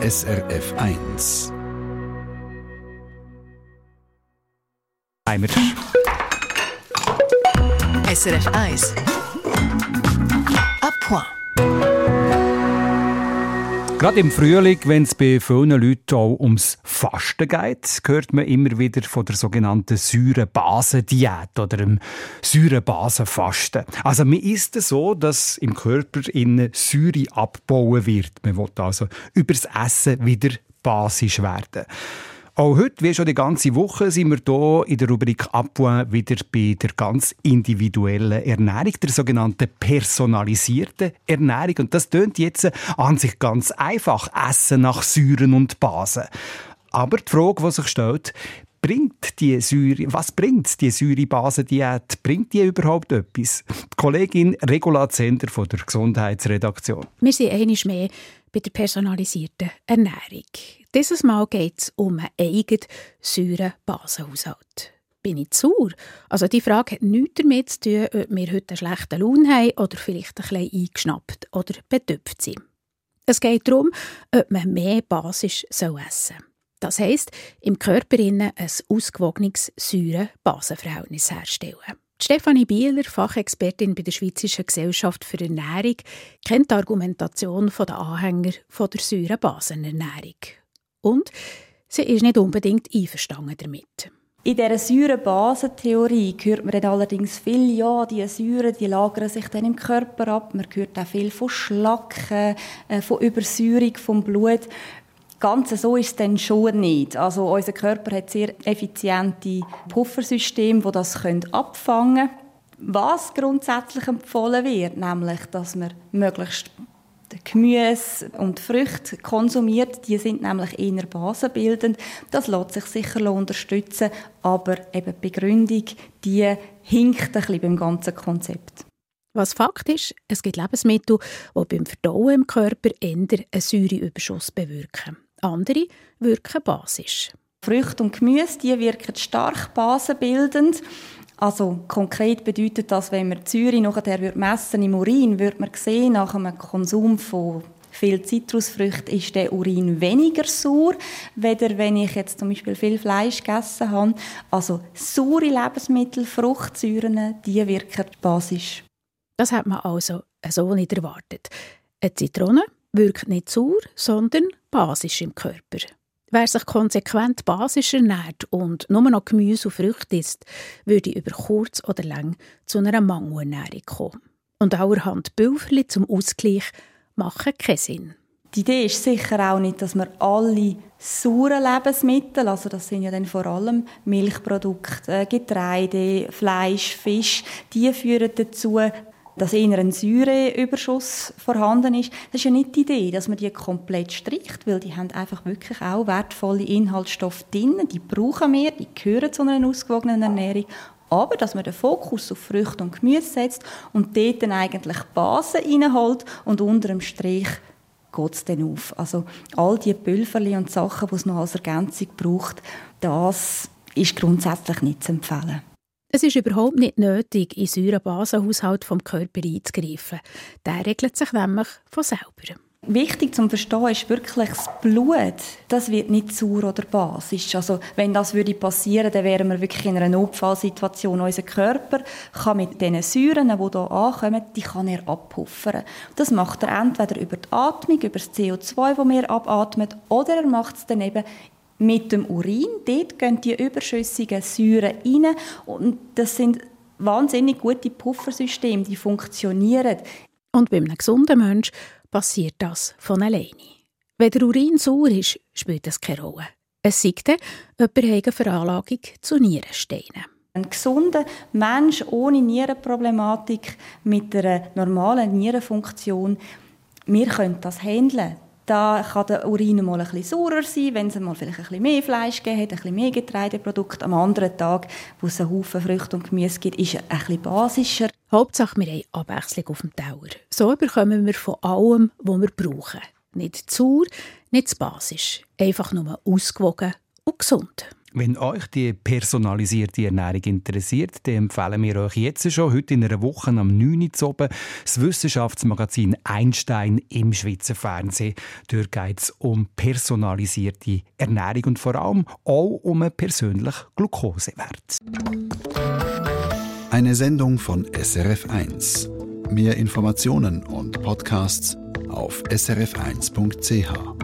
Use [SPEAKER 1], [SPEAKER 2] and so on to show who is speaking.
[SPEAKER 1] SRF 1.
[SPEAKER 2] Heimer.
[SPEAKER 3] SRF 1. A point.
[SPEAKER 2] Gerade im Frühling, wenn es bei vielen Leuten auch ums Fasten geht, hört man immer wieder von der sogenannten Säurebasendiät oder dem Säurebasenfasten. Also man isst es so, dass im Körper in Säure abbauen wird. Man will also übers Essen wieder basisch werden. Auch heute, wie schon die ganze Woche, sind wir hier in der Rubrik Appoint wieder bei der ganz individuellen Ernährung, der sogenannten personalisierten Ernährung. Und das tönt jetzt an sich ganz einfach. Essen nach Säuren und Basen. Aber die Frage, die sich stellt, bringt die Säure, was bringt die Säurebasendiät? Bringt die überhaupt etwas? Die Kollegin Regula Zender von der Gesundheitsredaktion.
[SPEAKER 4] Wir sind einmal mehr bei der personalisierten Ernährung. Dieses Mal geht es um einen eigenen Säurebasenhaushalt. Bin ich sauer? Also die Frage hat nichts damit zu tun, ob wir heute einen schlechten Lohn haben oder vielleicht ein bisschen eingeschnappt oder betöpft sind. Es geht darum, ob man mehr basisch essen soll. Das heisst, im Körper ein ausgewogenes Säure-Basenverhältnis herstellen. Stefanie Bieler, Fachexpertin bei der Schweizerischen Gesellschaft für Ernährung, kennt die Argumentation der Anhänger der Säurebasenernährung. Und sie ist nicht unbedingt einverstanden damit.
[SPEAKER 5] In dieser Säurebasentheorie hört man dann allerdings viel, ja, die Säuren, die lagern sich dann im Körper ab. Man hört auch viel von Schlacken, äh, von Übersäuerung vom Blut. Ganz so ist es dann schon nicht. Also unser Körper hat sehr effiziente Puffersysteme, die das abfangen können. Was grundsätzlich empfohlen wird, nämlich, dass man möglichst Gemüse und Früchte konsumiert, die sind nämlich eher basenbildend. Das lässt sich sicher unterstützen, aber eben die Begründung, die hinkt ein bisschen beim ganzen Konzept.
[SPEAKER 4] Was Fakt ist, es gibt Lebensmittel, die beim Verdauen im Körper eher einen Säureüberschuss bewirken. Andere wirken basisch.
[SPEAKER 5] Früchte und Gemüse die wirken stark basenbildend. Also konkret bedeutet das, wenn man die Säure nachher messen im Urin, würde man sehen, nach einem Konsum von viel Zitrusfrüchte ist der Urin weniger sauer, weder wenn ich jetzt zum Beispiel viel Fleisch gegessen habe. Also saure Lebensmittel, Fruchtsäuren, die wirken basisch.
[SPEAKER 4] Das hat man also so nicht erwartet. Eine Zitrone wirkt nicht sauer, sondern basisch im Körper. Wer sich konsequent basisch ernährt und nur noch Gemüse und Früchte isst, würde über kurz oder lang zu einer Mangelernährung kommen. Und allerhand Pülverli zum Ausgleich machen keinen Sinn.
[SPEAKER 5] Die Idee ist sicher auch nicht, dass man alle sauren Lebensmittel, also das sind ja dann vor allem Milchprodukte, Getreide, Fleisch, Fisch, die führen dazu, dass eher ein Säureüberschuss vorhanden ist. Das ist ja nicht die Idee, dass man die komplett stricht, weil die haben einfach wirklich auch wertvolle Inhaltsstoffe drin, die brauchen wir, die gehören zu einer ausgewogenen Ernährung, aber dass man den Fokus auf Früchte und Gemüse setzt und dort dann eigentlich Basen reinholt und unter dem Strich geht es dann auf. Also all die Pülverli und Sachen, die es noch als Ergänzung braucht, das ist grundsätzlich nicht zu empfehlen.
[SPEAKER 4] Es ist überhaupt nicht nötig, in Säurebasenhaushalt vom Körper einzugreifen. Der regelt sich nämlich von selber.
[SPEAKER 5] Wichtig zum Verstehen ist wirklich das Blut. Das wird nicht sauer oder basisch. Also, wenn das würde passieren, dann wären wir wirklich in einer Notfallsituation. Unser Körper kann mit diesen Säuren, die hier ankommen, die kann er abpuffern. Das macht er entweder über die Atmung, über das CO2, das wir abatmen, oder er macht es dann eben mit dem Urin. Dort gehen die überschüssigen Säuren rein und das sind wahnsinnig gute Puffersysteme, die funktionieren.
[SPEAKER 4] Und bei einem gesunden Menschen passiert das von alleine. Wenn der Urin sauer ist, spielt das keine Rolle. Es sei denn, jemand eine Veranlagung zu Nierensteinen.
[SPEAKER 5] Ein gesunder Mensch ohne Nierenproblematik mit einer normalen Nierenfunktion, wir können das handeln. Da kann der Urin mal ein bisschen saurer sein, wenn es mal vielleicht ein bisschen mehr Fleisch gibt, ein bisschen mehr Getreideprodukte. Am anderen Tag, wo es einen Haufen Früchte und Gemüse gibt, ist er ein bisschen basischer.
[SPEAKER 4] Hauptsache, wir haben Abwechslung auf dem Teller. So bekommen wir von allem, was wir brauchen. Nicht zu sauer, nicht zu basisch. Einfach nur ausgewogen und gesund.
[SPEAKER 2] Wenn euch die personalisierte Ernährung interessiert, dann empfehlen wir euch jetzt schon, heute in einer Woche am 9. Uhr oben, das Wissenschaftsmagazin Einstein im Schweizer Fernsehen. Dort geht es um personalisierte Ernährung und vor allem auch um einen persönlichen Glukosewert.
[SPEAKER 1] Eine Sendung von SRF1. Mehr Informationen und Podcasts auf srf1.ch.